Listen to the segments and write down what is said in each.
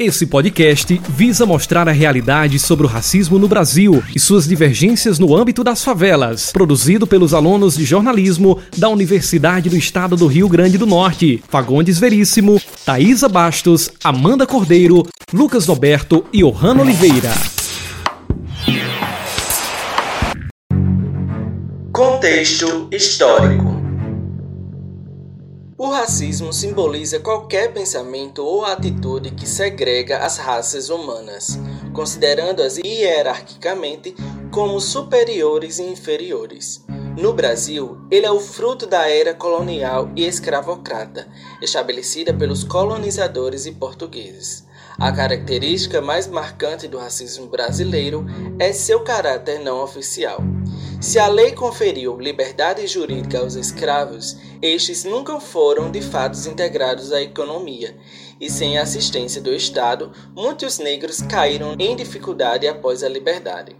Esse podcast visa mostrar a realidade sobre o racismo no Brasil e suas divergências no âmbito das favelas. Produzido pelos alunos de jornalismo da Universidade do Estado do Rio Grande do Norte, Fagondes Veríssimo, Thaisa Bastos, Amanda Cordeiro, Lucas Roberto e Ohana Oliveira. Contexto histórico. O racismo simboliza qualquer pensamento ou atitude que segrega as raças humanas, considerando-as hierarquicamente como superiores e inferiores. No Brasil, ele é o fruto da era colonial e escravocrata, estabelecida pelos colonizadores e portugueses. A característica mais marcante do racismo brasileiro é seu caráter não oficial. Se a lei conferiu liberdade jurídica aos escravos, estes nunca foram de fato integrados à economia, e sem a assistência do Estado, muitos negros caíram em dificuldade após a liberdade.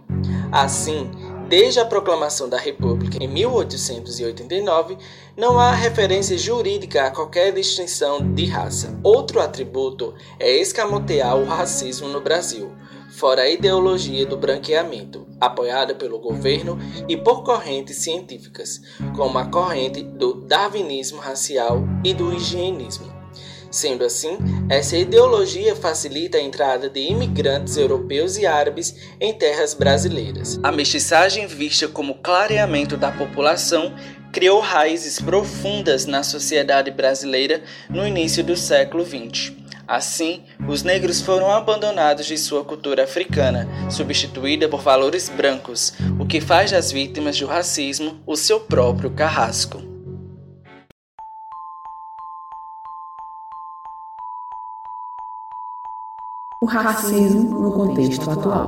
Assim, desde a proclamação da República em 1889, não há referência jurídica a qualquer distinção de raça. Outro atributo é escamotear o racismo no Brasil fora a ideologia do branqueamento, apoiada pelo governo e por correntes científicas, como a corrente do darwinismo racial e do higienismo. Sendo assim, essa ideologia facilita a entrada de imigrantes europeus e árabes em terras brasileiras. A mestiçagem, vista como clareamento da população, criou raízes profundas na sociedade brasileira no início do século XX. Assim, os negros foram abandonados de sua cultura africana, substituída por valores brancos, o que faz das vítimas do racismo o seu próprio carrasco. O racismo no contexto atual.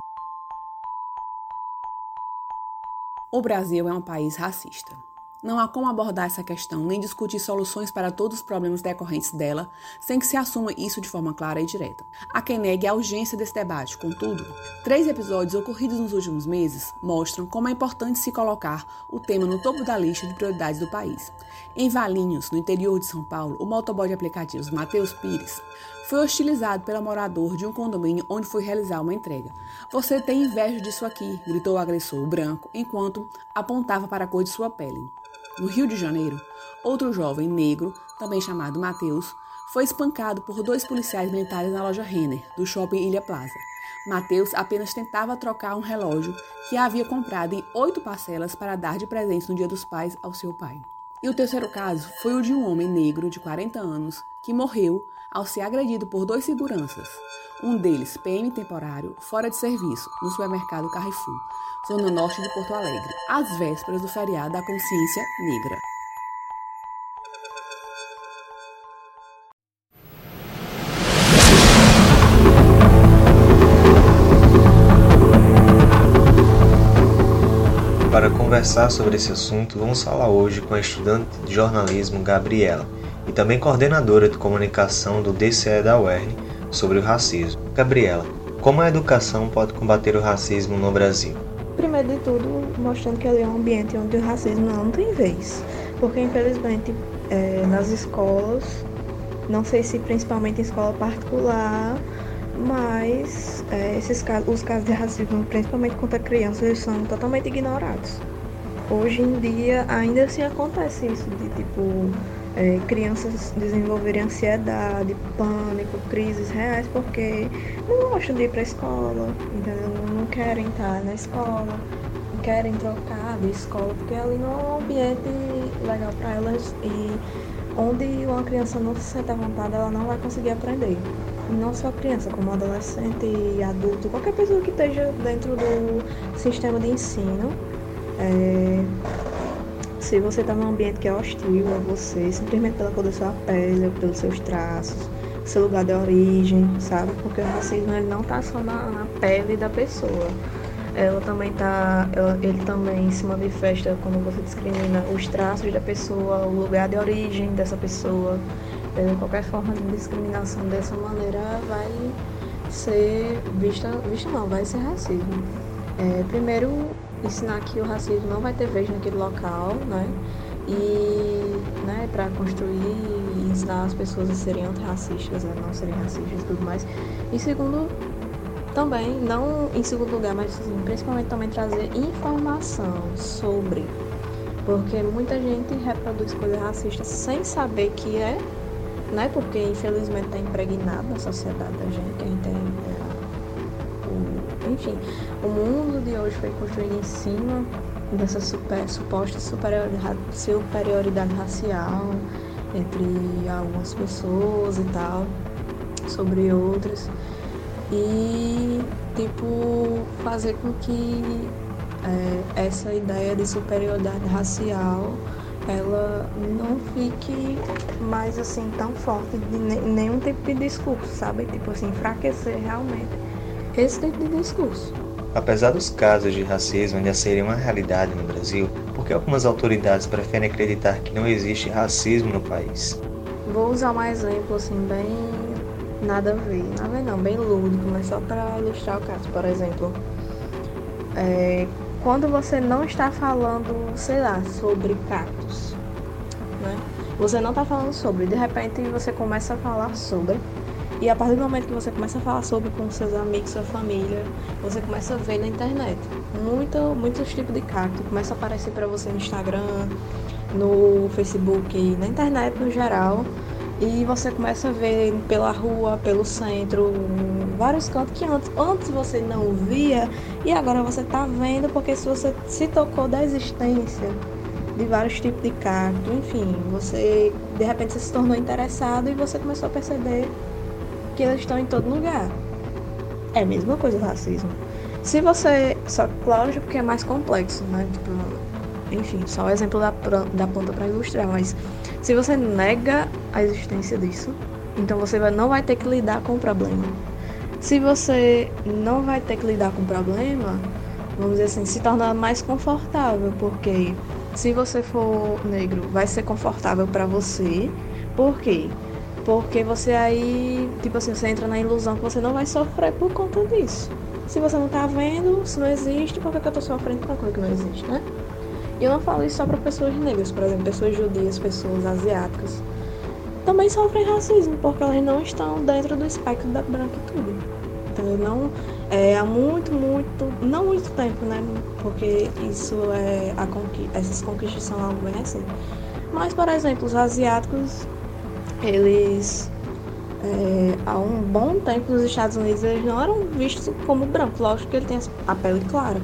O Brasil é um país racista. Não há como abordar essa questão nem discutir soluções para todos os problemas decorrentes dela sem que se assuma isso de forma clara e direta. Há quem negue a urgência desse debate, contudo, três episódios ocorridos nos últimos meses mostram como é importante se colocar o tema no topo da lista de prioridades do país. Em Valinhos, no interior de São Paulo, o motoboy de aplicativos Matheus Pires foi hostilizado pelo morador de um condomínio onde foi realizar uma entrega. Você tem inveja disso aqui, gritou o agressor branco, enquanto apontava para a cor de sua pele. No Rio de Janeiro, outro jovem negro, também chamado Mateus, foi espancado por dois policiais militares na loja Renner, do shopping Ilha Plaza. Mateus apenas tentava trocar um relógio que havia comprado em oito parcelas para dar de presente no Dia dos Pais ao seu pai. E o terceiro caso foi o de um homem negro de 40 anos que morreu ao ser agredido por dois seguranças, um deles PM temporário, fora de serviço, no supermercado Carrefour, zona norte de Porto Alegre, às vésperas do feriado da consciência negra. Para conversar sobre esse assunto, vamos falar hoje com a estudante de jornalismo Gabriela e também coordenadora de comunicação do DCE da UERN sobre o racismo. Gabriela, como a educação pode combater o racismo no Brasil? Primeiro de tudo, mostrando que ele é um ambiente onde o racismo não tem vez. Porque, infelizmente, é, nas escolas, não sei se principalmente em escola particular, mas é, esses casos, os casos de racismo, principalmente contra crianças, eles são totalmente ignorados. Hoje em dia, ainda assim acontece isso, de tipo, é, crianças desenvolverem ansiedade, pânico, crises reais, porque não gostam de ir para a escola, entendeu? Não, querem estar na escola, não querem trocar de escola, porque ali não é um ambiente legal para elas e onde uma criança não se sente à vontade, ela não vai conseguir aprender. Não só criança, como adolescente e adulto, qualquer pessoa que esteja dentro do sistema de ensino. É, se você está num ambiente que é hostil a você, simplesmente pela cor da sua pele, pelos seus traços, seu lugar de origem, sabe? Porque o racismo ele não está só na, na, pele da pessoa. Ela também tá, ela, ele também se manifesta quando você discrimina os traços da pessoa, o lugar de origem dessa pessoa. É, qualquer forma de discriminação dessa maneira vai ser vista, vista não, vai ser racismo. É, primeiro, ensinar que o racismo não vai ter vez naquele local, né? E né, para construir e ensinar as pessoas a serem antirracistas, a não serem racistas e tudo mais. E segundo, também, não em segundo lugar, mas assim, principalmente também trazer informação sobre. Porque muita gente reproduz coisas racistas sem saber que é, né? Porque infelizmente está impregnado na sociedade da gente, a gente tem. Enfim, o mundo de hoje foi construído em cima dessa super, suposta superioridade, superioridade racial entre algumas pessoas e tal, sobre outras. E, tipo, fazer com que é, essa ideia de superioridade racial ela não fique mais assim tão forte de nenhum tipo de discurso, sabe? Tipo assim, enfraquecer realmente esse tipo de discurso. Apesar dos casos de racismo ainda serem uma realidade no Brasil, por que algumas autoridades preferem acreditar que não existe racismo no país? Vou usar um exemplo assim bem nada a ver, nada a ver não, bem lúdico, mas só para ilustrar o caso. Por exemplo, é, quando você não está falando, sei lá, sobre cactos, né? Você não está falando sobre, de repente você começa a falar sobre e a partir do momento que você começa a falar sobre com seus amigos, sua família, você começa a ver na internet muito, muitos tipos de cacto. Começa a aparecer para você no Instagram, no Facebook, na internet no geral. E você começa a ver pela rua, pelo centro, vários cantos que antes, antes você não via e agora você está vendo porque se você se tocou da existência de vários tipos de cacto, enfim, você de repente você se tornou interessado e você começou a perceber eles estão em todo lugar. É a mesma coisa o racismo. Se você. Só lógico que é mais complexo, né? Tipo, enfim, só o exemplo da, da planta para ilustrar, mas se você nega a existência disso, então você não vai ter que lidar com o problema. Se você não vai ter que lidar com o problema, vamos dizer assim, se torna mais confortável, porque se você for negro, vai ser confortável para você. Por quê? Porque você aí, tipo assim, você entra na ilusão que você não vai sofrer por conta disso. Se você não tá vendo, se não existe, por que, eu tô sofrendo com uma coisa que não existe, né? E eu não falo isso só para pessoas negras, por exemplo, pessoas judias, pessoas asiáticas. Também sofrem racismo, porque elas não estão dentro do espectro da branquitude. Então, não, é, há muito, muito, não muito tempo, né? Porque isso é, a conqui essas conquistas são algo bem assim. Mas, por exemplo, os asiáticos eles é, há um bom tempo nos Estados Unidos eles não eram vistos como brancos, lógico que ele tem a pele clara.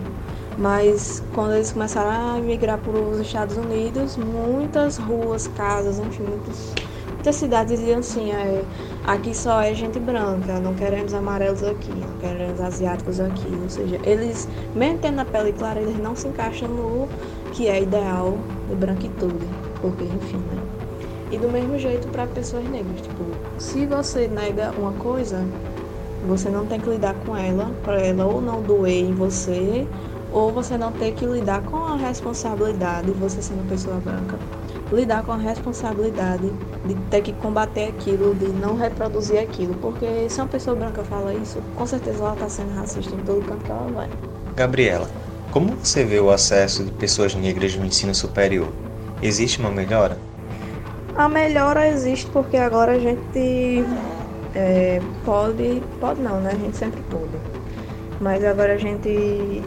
Mas quando eles começaram a migrar para os Estados Unidos, muitas ruas, casas, enfim, muitas, muitas cidades diziam assim, é, aqui só é gente branca, não queremos amarelos aqui, não queremos asiáticos aqui. Ou seja, eles, mesmo tendo a pele clara, eles não se encaixam no que é ideal de branquitude. Porque, enfim, né? E do mesmo jeito para pessoas negras. Tipo, se você nega uma coisa, você não tem que lidar com ela, para ela ou não doer em você, ou você não ter que lidar com a responsabilidade, você sendo pessoa branca, lidar com a responsabilidade de ter que combater aquilo, de não reproduzir aquilo. Porque se uma pessoa branca fala isso, com certeza ela está sendo racista em todo canto que ela vai. Gabriela, como você vê o acesso de pessoas negras no ensino superior? Existe uma melhora? A melhora existe porque agora a gente é, pode, pode não, né? A gente sempre pode. Mas agora a gente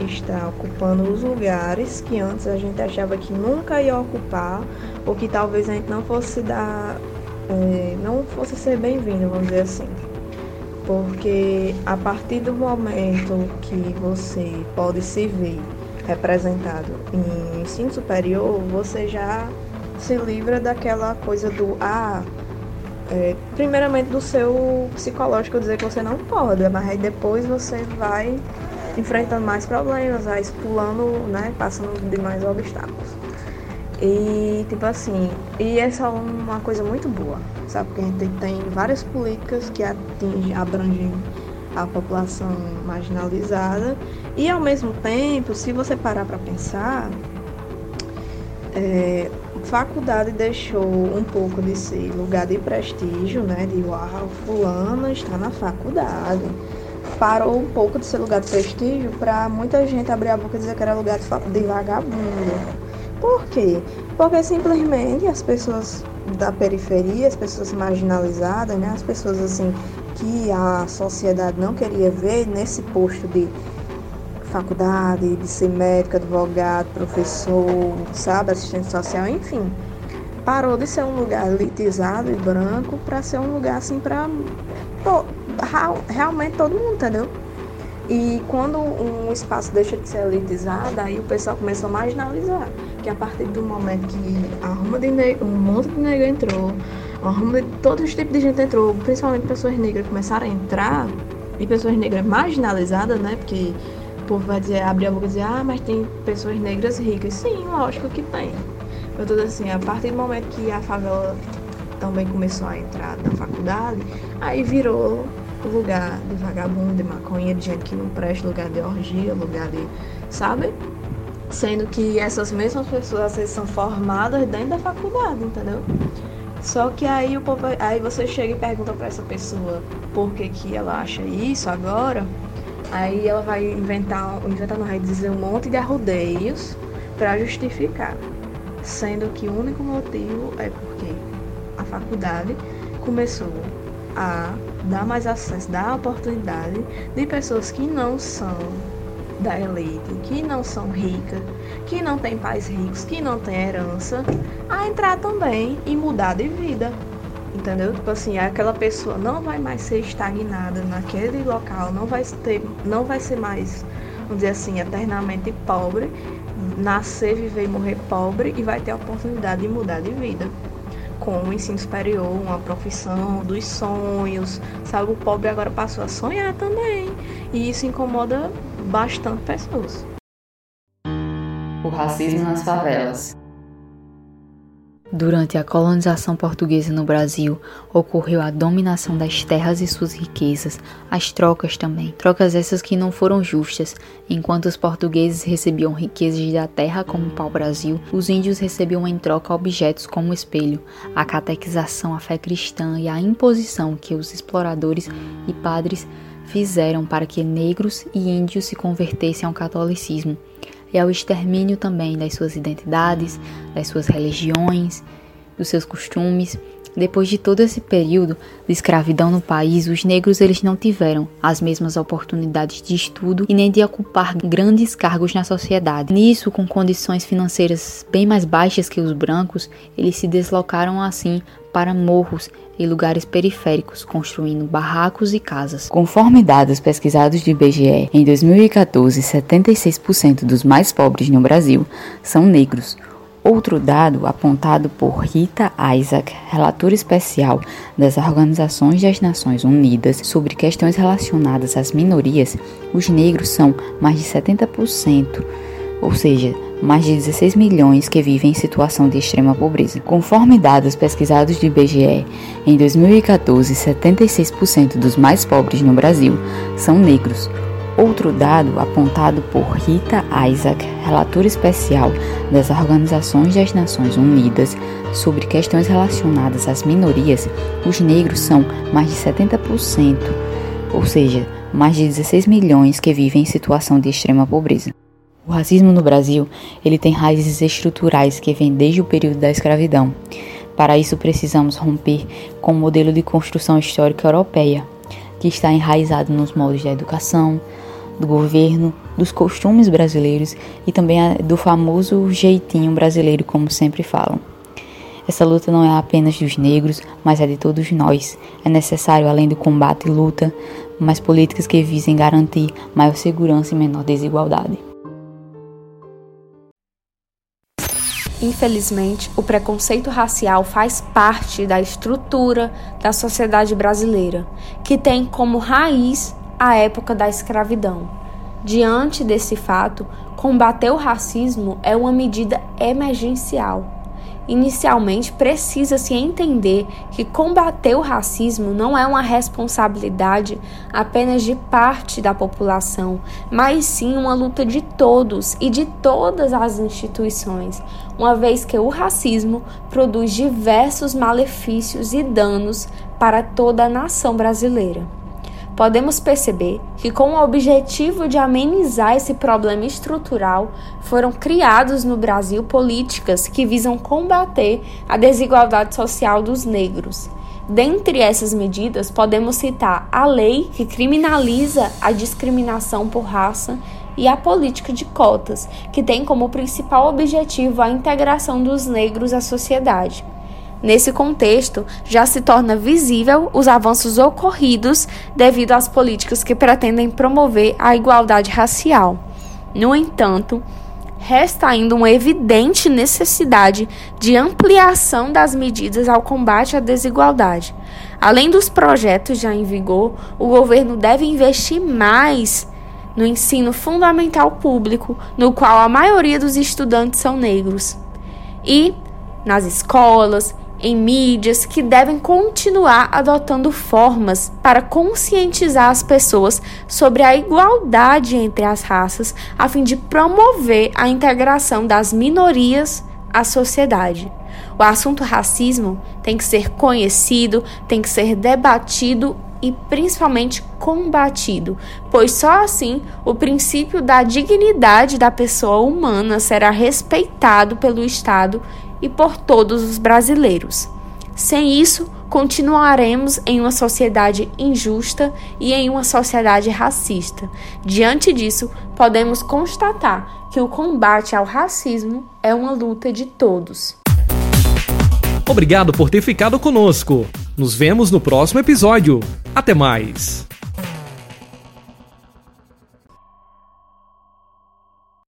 está ocupando os lugares que antes a gente achava que nunca ia ocupar, ou que talvez a gente não fosse dar, é, não fosse ser bem-vindo, vamos dizer assim. Porque a partir do momento que você pode se ver representado em ensino superior, você já se livra daquela coisa do ah, é, primeiramente do seu psicológico dizer que você não pode, mas aí depois você vai enfrentando mais problemas, vai pulando, né, passando de mais obstáculos. E tipo assim, e essa é uma coisa muito boa, sabe? Porque a gente tem várias políticas que atingem, abrangem a população marginalizada e ao mesmo tempo, se você parar para pensar, é, faculdade deixou um pouco de ser lugar de prestígio, né? De uau, fulano está na faculdade. Parou um pouco de ser lugar de prestígio para muita gente abrir a boca e dizer que era lugar de, de vagabundo. Por quê? Porque simplesmente as pessoas da periferia, as pessoas marginalizadas, né? As pessoas assim que a sociedade não queria ver nesse posto de faculdade, de ser médico, advogado, professor, sabe, assistente social, enfim. Parou de ser um lugar elitizado e branco para ser um lugar assim para realmente todo mundo, entendeu? E quando um espaço deixa de ser elitizado, aí o pessoal começou a marginalizar. Que a partir do momento que a ruma de um monte de negro entrou, a ruma de todos os tipos de gente entrou, principalmente pessoas negras começaram a entrar, e pessoas negras marginalizadas, né? Porque povo vai dizer, abrir a boca e dizer, ah, mas tem pessoas negras ricas. Sim, lógico que tem. Eu tô assim, a partir do momento que a favela também começou a entrar na faculdade, aí virou lugar de vagabundo, de maconha, de gente que não presta, lugar de orgia, lugar de. sabe? Sendo que essas mesmas pessoas vezes, são formadas dentro da faculdade, entendeu? Só que aí, o povo, aí você chega e pergunta para essa pessoa por que, que ela acha isso agora. Aí ela vai inventar, inventar não vai dizer um monte de arrudeios para justificar. Sendo que o único motivo é porque a faculdade começou a dar mais acesso, dar oportunidade de pessoas que não são da elite, que não são ricas, que não têm pais ricos, que não têm herança, a entrar também e mudar de vida. Entendeu? Tipo assim, aquela pessoa não vai mais ser estagnada naquele local, não vai ter, não vai ser mais, vamos dizer assim, eternamente pobre, nascer, viver e morrer pobre e vai ter a oportunidade de mudar de vida com o ensino superior, uma profissão dos sonhos, sabe? O pobre agora passou a sonhar também. E isso incomoda bastante pessoas. O racismo nas favelas. Durante a colonização portuguesa no Brasil, ocorreu a dominação das terras e suas riquezas, as trocas também. Trocas essas que não foram justas. Enquanto os portugueses recebiam riquezas da terra como pau-brasil, os índios recebiam em troca objetos como o espelho, a catequização à fé cristã e a imposição que os exploradores e padres fizeram para que negros e índios se convertessem ao catolicismo e ao extermínio também das suas identidades, das suas religiões, dos seus costumes. Depois de todo esse período de escravidão no país, os negros eles não tiveram as mesmas oportunidades de estudo e nem de ocupar grandes cargos na sociedade. Nisso, com condições financeiras bem mais baixas que os brancos, eles se deslocaram assim para morros e lugares periféricos, construindo barracos e casas. Conforme dados pesquisados do IBGE, em 2014, 76% dos mais pobres no Brasil são negros. Outro dado apontado por Rita Isaac, relatora especial das Organizações das Nações Unidas sobre questões relacionadas às minorias, os negros são mais de 70%, ou seja, mais de 16 milhões que vivem em situação de extrema pobreza. Conforme dados pesquisados do IBGE, em 2014, 76% dos mais pobres no Brasil são negros. Outro dado apontado por Rita Isaac, relatora especial das Organizações das Nações Unidas sobre questões relacionadas às minorias, os negros são mais de 70%, ou seja, mais de 16 milhões que vivem em situação de extrema pobreza. O racismo no Brasil, ele tem raízes estruturais que vêm desde o período da escravidão. Para isso precisamos romper com o modelo de construção histórica europeia, que está enraizado nos moldes da educação, do governo, dos costumes brasileiros e também do famoso jeitinho brasileiro, como sempre falam. Essa luta não é apenas dos negros, mas é de todos nós. É necessário, além do combate e luta, mais políticas que visem garantir maior segurança e menor desigualdade. Infelizmente, o preconceito racial faz parte da estrutura da sociedade brasileira, que tem como raiz a época da escravidão. Diante desse fato, combater o racismo é uma medida emergencial Inicialmente, precisa-se entender que combater o racismo não é uma responsabilidade apenas de parte da população, mas sim uma luta de todos e de todas as instituições, uma vez que o racismo produz diversos malefícios e danos para toda a nação brasileira. Podemos perceber que, com o objetivo de amenizar esse problema estrutural, foram criados no Brasil políticas que visam combater a desigualdade social dos negros. Dentre essas medidas, podemos citar a lei que criminaliza a discriminação por raça e a política de cotas, que tem como principal objetivo a integração dos negros à sociedade. Nesse contexto, já se torna visível os avanços ocorridos devido às políticas que pretendem promover a igualdade racial. No entanto, resta ainda uma evidente necessidade de ampliação das medidas ao combate à desigualdade. Além dos projetos já em vigor, o governo deve investir mais no ensino fundamental público, no qual a maioria dos estudantes são negros, e nas escolas, em mídias que devem continuar adotando formas para conscientizar as pessoas sobre a igualdade entre as raças, a fim de promover a integração das minorias à sociedade. O assunto racismo tem que ser conhecido, tem que ser debatido e principalmente combatido, pois só assim o princípio da dignidade da pessoa humana será respeitado pelo Estado e por todos os brasileiros. Sem isso, continuaremos em uma sociedade injusta e em uma sociedade racista. Diante disso, podemos constatar que o combate ao racismo é uma luta de todos. Obrigado por ter ficado conosco. Nos vemos no próximo episódio. Até mais!